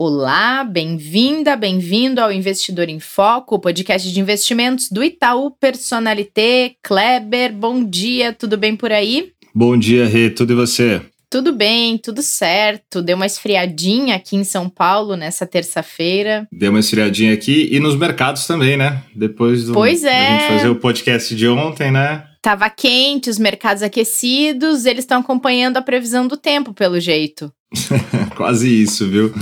Olá, bem-vinda, bem-vindo ao Investidor em Foco, o podcast de investimentos do Itaú Personalité. Kleber, bom dia, tudo bem por aí? Bom dia, Rê, tudo e você? Tudo bem, tudo certo. Deu uma esfriadinha aqui em São Paulo nessa terça-feira. Deu uma esfriadinha aqui e nos mercados também, né? Depois do pois é. a gente fazer o podcast de ontem, né? Tava quente, os mercados aquecidos, eles estão acompanhando a previsão do tempo, pelo jeito. Quase isso, viu?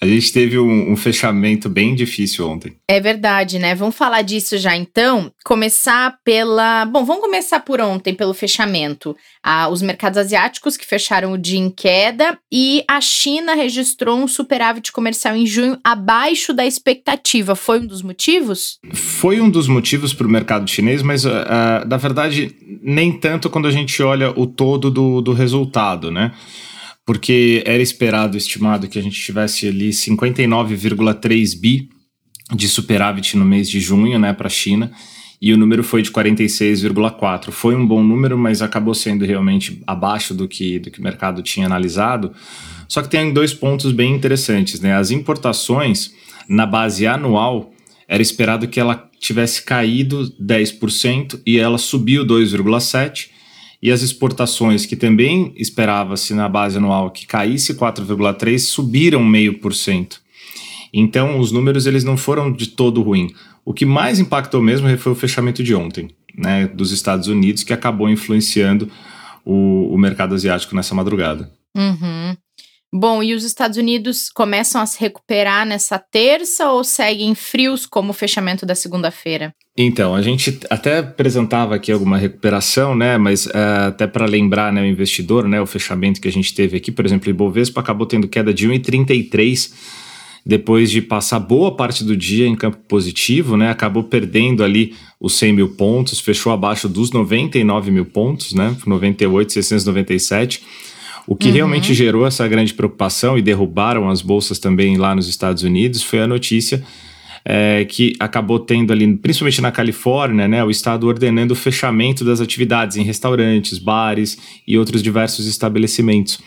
A gente teve um, um, fechamento bem difícil ontem. É verdade, né? Vamos falar disso já então. Começar pela. Bom, vamos começar por ontem, pelo fechamento. Ah, os mercados asiáticos que fecharam o dia em queda e a China registrou um superávit comercial em junho abaixo da expectativa. Foi um dos motivos? Foi um dos motivos para o mercado chinês, mas uh, uh, na verdade nem tanto quando a gente olha o todo do, do resultado, né? Porque era esperado, estimado, que a gente tivesse ali 59,3 bi de superávit no mês de junho, né, para a China, e o número foi de 46,4. Foi um bom número, mas acabou sendo realmente abaixo do que, do que o mercado tinha analisado. Só que tem dois pontos bem interessantes, né? As importações na base anual era esperado que ela tivesse caído 10% e ela subiu 2,7% e as exportações, que também esperava-se na base anual que caísse 4,3%, subiram 0,5%. Então, os números eles não foram de todo ruim. O que mais impactou mesmo foi o fechamento de ontem, né, dos Estados Unidos, que acabou influenciando o, o mercado asiático nessa madrugada. Uhum. Bom, e os Estados Unidos começam a se recuperar nessa terça ou seguem frios como o fechamento da segunda-feira? Então, a gente até apresentava aqui alguma recuperação, né? Mas uh, até para lembrar né, o investidor, né, o fechamento que a gente teve aqui, por exemplo, o Ibovespa acabou tendo queda de 1,33 depois de passar boa parte do dia em campo positivo, né? Acabou perdendo ali os 100 mil pontos, fechou abaixo dos 99 mil pontos, né? 98,697 o que uhum. realmente gerou essa grande preocupação e derrubaram as bolsas também lá nos Estados Unidos foi a notícia é, que acabou tendo ali, principalmente na Califórnia, né, o estado ordenando o fechamento das atividades em restaurantes, bares e outros diversos estabelecimentos.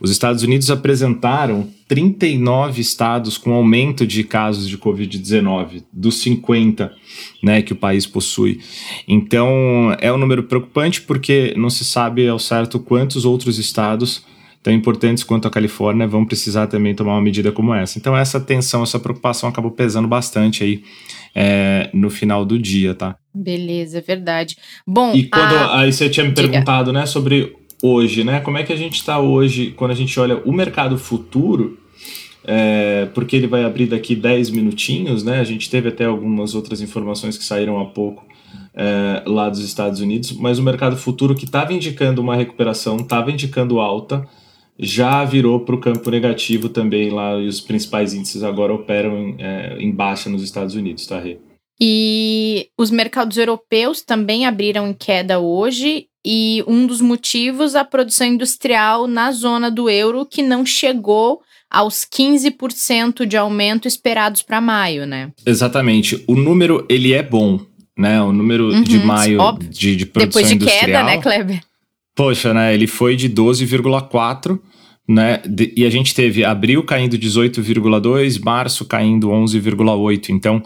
Os Estados Unidos apresentaram 39 estados com aumento de casos de Covid-19, dos 50 né, que o país possui. Então, é um número preocupante porque não se sabe ao certo quantos outros estados tão importantes quanto a Califórnia vão precisar também tomar uma medida como essa. Então essa tensão, essa preocupação acabou pesando bastante aí é, no final do dia, tá? Beleza, é verdade. Bom, e quando a... aí você tinha me perguntado, Diga. né, sobre hoje, né? Como é que a gente está hoje quando a gente olha o mercado futuro? É, porque ele vai abrir daqui 10 minutinhos, né? A gente teve até algumas outras informações que saíram há pouco é, lá dos Estados Unidos, mas o mercado futuro que estava indicando uma recuperação, estava indicando alta, já virou para o campo negativo também lá, e os principais índices agora operam em, é, em baixa nos Estados Unidos, tá, Rê? E os mercados europeus também abriram em queda hoje, e um dos motivos a produção industrial na zona do euro que não chegou aos 15% de aumento esperados para maio, né? Exatamente. O número ele é bom, né? O número uhum, de maio de, de produção Depois de industrial. queda, né, Kleber? Poxa, né? Ele foi de 12,4, né? De, e a gente teve abril caindo 18,2, março caindo 11,8. Então,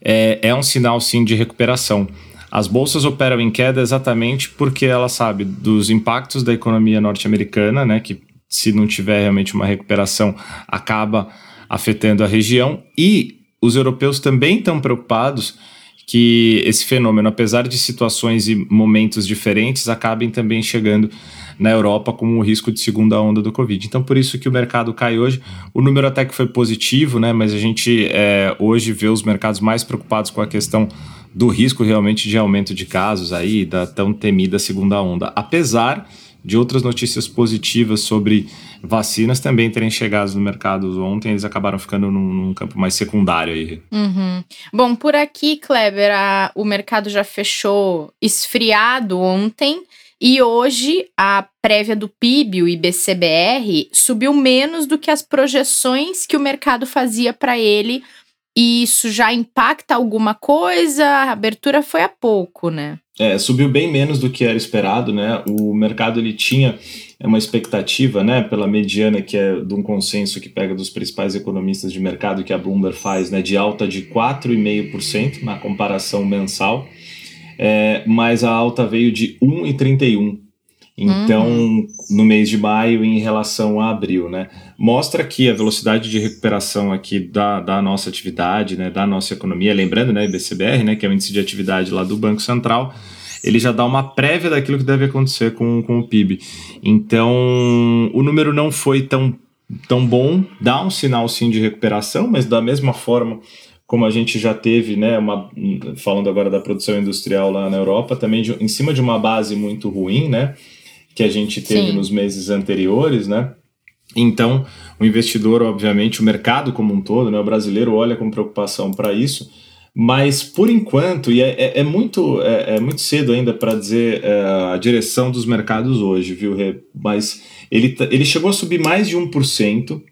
é, é um sinal sim de recuperação. As bolsas operam em queda exatamente porque ela sabe dos impactos da economia norte-americana, né? Que se não tiver realmente uma recuperação, acaba afetando a região. E os europeus também estão preocupados que esse fenômeno, apesar de situações e momentos diferentes, acabem também chegando na Europa como um risco de segunda onda do Covid. Então, por isso que o mercado cai hoje. O número até que foi positivo, né? Mas a gente é, hoje vê os mercados mais preocupados com a questão do risco realmente de aumento de casos aí, da tão temida segunda onda. Apesar de outras notícias positivas sobre vacinas também terem chegado no mercado ontem, eles acabaram ficando num, num campo mais secundário aí. Uhum. Bom, por aqui, Kleber, a, o mercado já fechou esfriado ontem. E hoje a prévia do PIB, o IBCBR, subiu menos do que as projeções que o mercado fazia para ele. E isso já impacta alguma coisa? A abertura foi há pouco, né? É, subiu bem menos do que era esperado, né? O mercado ele tinha uma expectativa, né, pela mediana que é de um consenso que pega dos principais economistas de mercado que a Bloomberg faz, né, de alta de 4,5% na comparação mensal, é, mas a alta veio de 1,31%. Então, uhum. no mês de maio em relação a abril, né? Mostra que a velocidade de recuperação aqui da, da nossa atividade, né, da nossa economia, lembrando, né, IBCBR, né, que é o índice de atividade lá do Banco Central, ele já dá uma prévia daquilo que deve acontecer com, com o PIB. Então, o número não foi tão, tão bom, dá um sinal sim de recuperação, mas da mesma forma como a gente já teve, né, uma, falando agora da produção industrial lá na Europa, também de, em cima de uma base muito ruim, né, que a gente teve Sim. nos meses anteriores, né? Então, o investidor, obviamente, o mercado como um todo, né, o brasileiro olha com preocupação para isso, mas por enquanto, e é, é, é muito, é, é, muito cedo ainda para dizer é, a direção dos mercados hoje, viu, Rê? Mas ele, ele chegou a subir mais de 1%,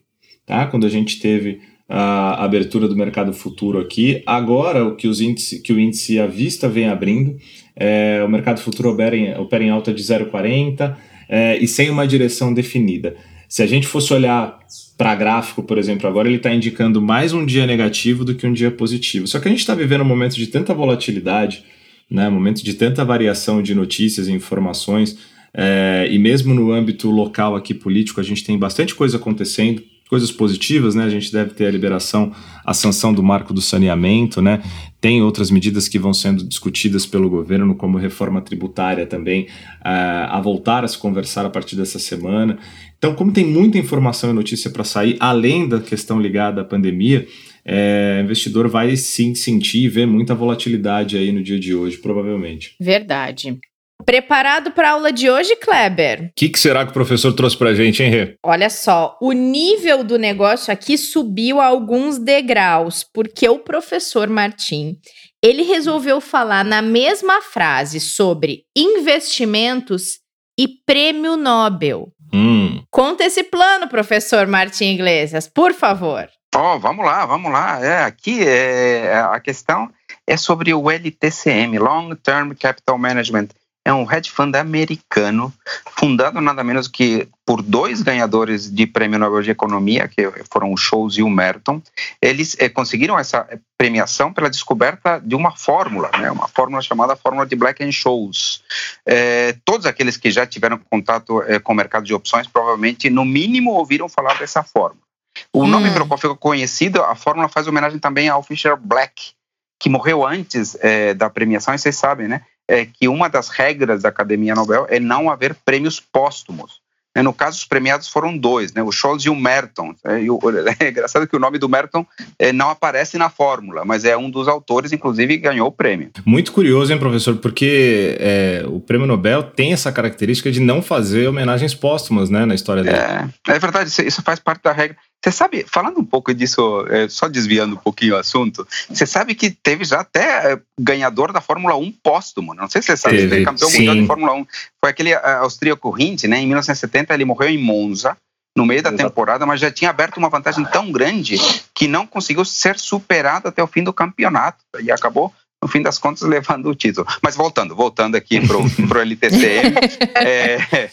tá? Quando a gente teve a abertura do mercado futuro aqui. Agora, o que, os índice, que o índice à vista vem abrindo, é, o mercado futuro opera em, opera em alta de 0,40 é, e sem uma direção definida. Se a gente fosse olhar para gráfico, por exemplo, agora ele está indicando mais um dia negativo do que um dia positivo. Só que a gente está vivendo um momento de tanta volatilidade, né, momento de tanta variação de notícias e informações, é, e mesmo no âmbito local aqui político, a gente tem bastante coisa acontecendo coisas positivas, né? A gente deve ter a liberação, a sanção do marco do saneamento, né? Tem outras medidas que vão sendo discutidas pelo governo, como reforma tributária também, uh, a voltar a se conversar a partir dessa semana. Então, como tem muita informação e notícia para sair, além da questão ligada à pandemia, é, investidor vai sim sentir e ver muita volatilidade aí no dia de hoje, provavelmente. Verdade. Preparado para a aula de hoje, Kleber? O que, que, será que o professor trouxe para a gente, hein, Rê? Olha só, o nível do negócio aqui subiu alguns degraus, porque o professor Martim, ele resolveu falar na mesma frase sobre investimentos e prêmio Nobel. Hum. Conta esse plano, professor Martim Iglesias, por favor. Oh, vamos lá, vamos lá. É, aqui é, a questão é sobre o LTCM, Long Term Capital Management é um hedge fund americano, fundado nada menos que por dois ganhadores de prêmio Nobel de Economia, que foram o Scholes e o Merton. Eles eh, conseguiram essa premiação pela descoberta de uma fórmula, né, uma fórmula chamada fórmula de Black and Scholes. Eh, todos aqueles que já tiveram contato eh, com o mercado de opções provavelmente, no mínimo, ouviram falar dessa fórmula. O hum. nome pelo qual ficou conhecido, a fórmula faz homenagem também ao Fisher Black, que morreu antes é, da premiação, e vocês sabem, né? É que uma das regras da Academia Nobel é não haver prêmios póstumos. Né, no caso, os premiados foram dois, né? o Scholz e o Merton. É, é engraçado que o nome do Merton é, não aparece na fórmula, mas é um dos autores, inclusive, que ganhou o prêmio. Muito curioso, hein, professor? Porque é, o prêmio Nobel tem essa característica de não fazer homenagens póstumas né, na história dele. É, é verdade, isso faz parte da regra. Você sabe, falando um pouco disso, é, só desviando um pouquinho o assunto, você sabe que teve já até é, ganhador da Fórmula 1 póstumo, não sei se você sabe, teve, ele campeão sim. mundial de Fórmula 1. Foi aquele é, austríaco Hint, né? Em 1970 ele morreu em Monza, no meio da Exato. temporada, mas já tinha aberto uma vantagem tão grande que não conseguiu ser superado até o fim do campeonato e acabou no fim das contas, levando o título. Mas voltando, voltando aqui para o LTCM, é,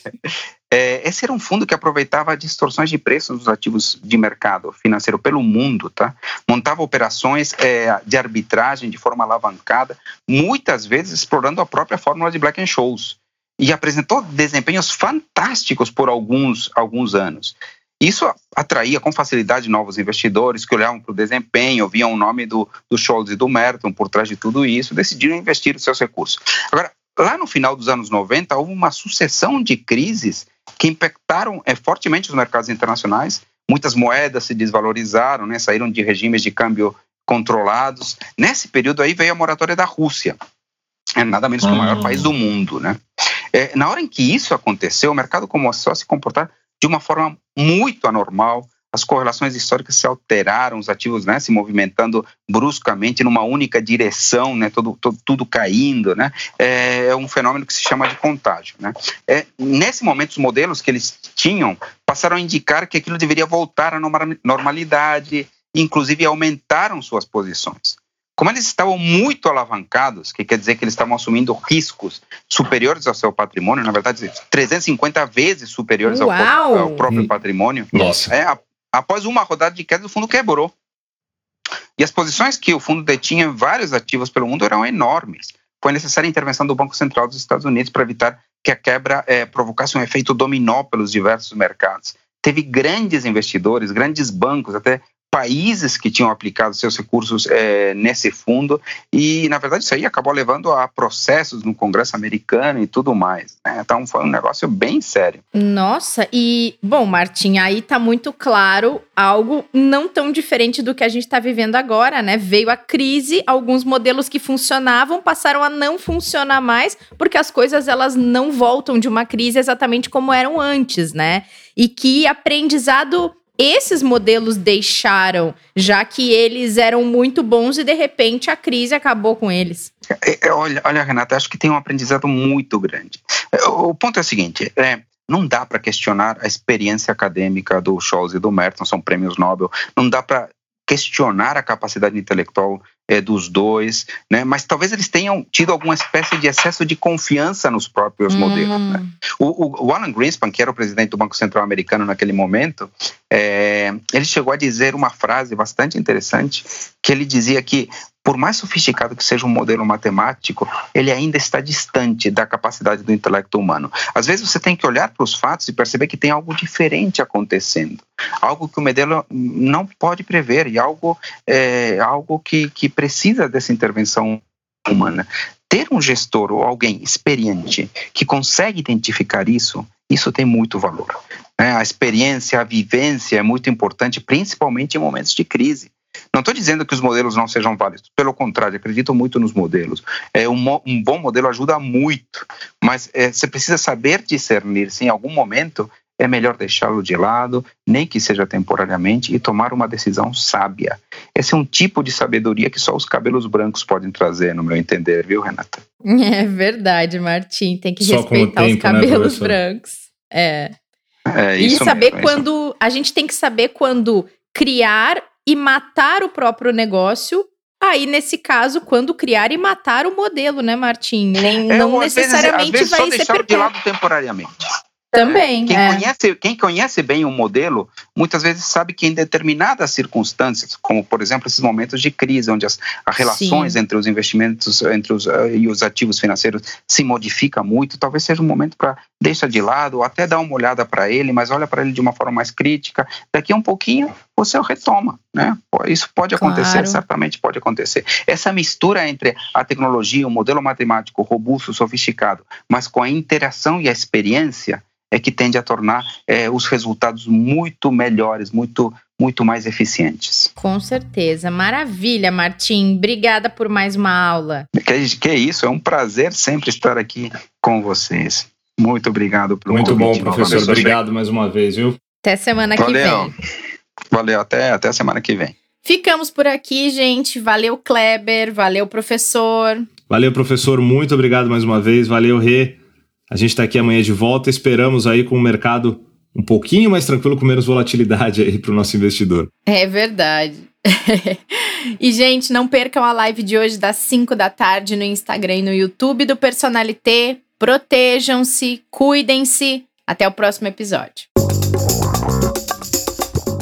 é, esse era um fundo que aproveitava distorções de preços dos ativos de mercado financeiro pelo mundo, tá? Montava operações é, de arbitragem de forma alavancada, muitas vezes explorando a própria fórmula de Black Scholes. E apresentou desempenhos fantásticos por alguns, alguns anos. Isso atraía com facilidade novos investidores que olhavam para o desempenho, viam o nome do, do e do Merton por trás de tudo isso, decidiram investir os seus recursos. Agora, lá no final dos anos 90, houve uma sucessão de crises que impactaram é, fortemente os mercados internacionais. Muitas moedas se desvalorizaram, né, saíram de regimes de câmbio controlados. Nesse período aí veio a moratória da Rússia, é nada menos que o maior hum. país do mundo, né? É, na hora em que isso aconteceu, o mercado começou a se comportar de uma forma muito anormal, as correlações históricas se alteraram, os ativos né, se movimentando bruscamente numa única direção, né, todo, todo, tudo caindo. Né, é, é um fenômeno que se chama de contágio. Né. É, nesse momento, os modelos que eles tinham passaram a indicar que aquilo deveria voltar à normalidade, inclusive aumentaram suas posições. Como eles estavam muito alavancados, que quer dizer que eles estavam assumindo riscos superiores ao seu patrimônio, na verdade, 350 vezes superiores ao, ao, próprio patrimônio, Nossa. É, após uma rodada de queda, o fundo quebrou. E as posições que o fundo detinha em vários ativos pelo mundo eram enormes. Foi necessária a intervenção do Banco Central dos Estados Unidos para evitar que a quebra é, provocasse um efeito dominó pelos diversos mercados. Teve grandes investidores, grandes bancos, até países que tinham aplicado seus recursos é, nesse fundo. E na verdade isso aí acabou levando a processos no Congresso americano e tudo mais né? então foi um negócio bem sério. Nossa e bom Martim aí tá muito claro algo não tão diferente do que a gente está vivendo agora né? Veio a crise alguns modelos que funcionavam passaram a não funcionar mais porque as coisas elas não voltam de uma crise exatamente como eram antes né? E que aprendizado esses modelos deixaram, já que eles eram muito bons e de repente a crise acabou com eles? É, é, olha, olha, Renata, acho que tem um aprendizado muito grande. É, o ponto é o seguinte: é, não dá para questionar a experiência acadêmica do Scholz e do Merton, são prêmios Nobel. Não dá para questionar a capacidade intelectual é, dos dois, né? Mas talvez eles tenham tido alguma espécie de excesso de confiança nos próprios uhum. modelos. Né? O, o, Alan Greenspan, que era o presidente do Banco Central americano naquele momento, é, ele chegou a dizer uma frase bastante interessante, que ele dizia que por mais sofisticado que seja um modelo matemático, ele ainda está distante da capacidade do intelecto humano. Às vezes você tem que olhar para os fatos e perceber que tem algo diferente acontecendo, algo que o modelo não pode prever e algo, é, algo que, que precisa dessa intervenção humana. Ter um gestor ou alguém experiente que consegue identificar isso, isso tem muito valor. Né? A experiência, a vivência é muito importante, principalmente em momentos de crise. Não estou dizendo que os modelos não sejam válidos, pelo contrário, acredito muito nos modelos. É, um, um bom modelo ajuda muito, mas é, você precisa saber discernir se em algum momento é melhor deixá-lo de lado, nem que seja temporariamente, e tomar uma decisão sábia. Esse é um tipo de sabedoria que só os cabelos brancos podem trazer, no meu entender, viu, Renata? É verdade, Martim. Tem que só respeitar tempo, os né, cabelos né, brancos. É. é e saber mesmo, quando. A gente tem que saber quando criar e matar o próprio negócio. Aí, nesse caso, quando criar e matar o modelo, né, Martim? Nem, é, não necessariamente vezes, vai ser perpétuo. de lado temporariamente. Também. Quem, é. conhece, quem conhece bem o modelo, muitas vezes sabe que em determinadas circunstâncias, como por exemplo esses momentos de crise, onde as, as relações Sim. entre os investimentos entre os, uh, e os ativos financeiros se modifica muito, talvez seja um momento para deixar de lado, ou até dar uma olhada para ele, mas olha para ele de uma forma mais crítica. Daqui a um pouquinho você o retoma, né? Isso pode acontecer, claro. certamente pode acontecer. Essa mistura entre a tecnologia, o modelo matemático robusto, sofisticado, mas com a interação e a experiência, é que tende a tornar é, os resultados muito melhores, muito muito mais eficientes. Com certeza. Maravilha, Martim. Obrigada por mais uma aula. Que, que é isso, é um prazer sempre estar aqui com vocês. Muito obrigado pelo Muito bom, professor. Obrigado mais uma vez, viu? Até semana Valeu. que vem. Valeu, até, até a semana que vem. Ficamos por aqui, gente. Valeu, Kleber. Valeu, professor. Valeu, professor. Muito obrigado mais uma vez. Valeu, Rê. A gente está aqui amanhã de volta. Esperamos aí com o mercado um pouquinho mais tranquilo, com menos volatilidade aí para o nosso investidor. É verdade. e, gente, não percam a live de hoje das 5 da tarde no Instagram e no YouTube do Personalité. Protejam-se, cuidem-se. Até o próximo episódio.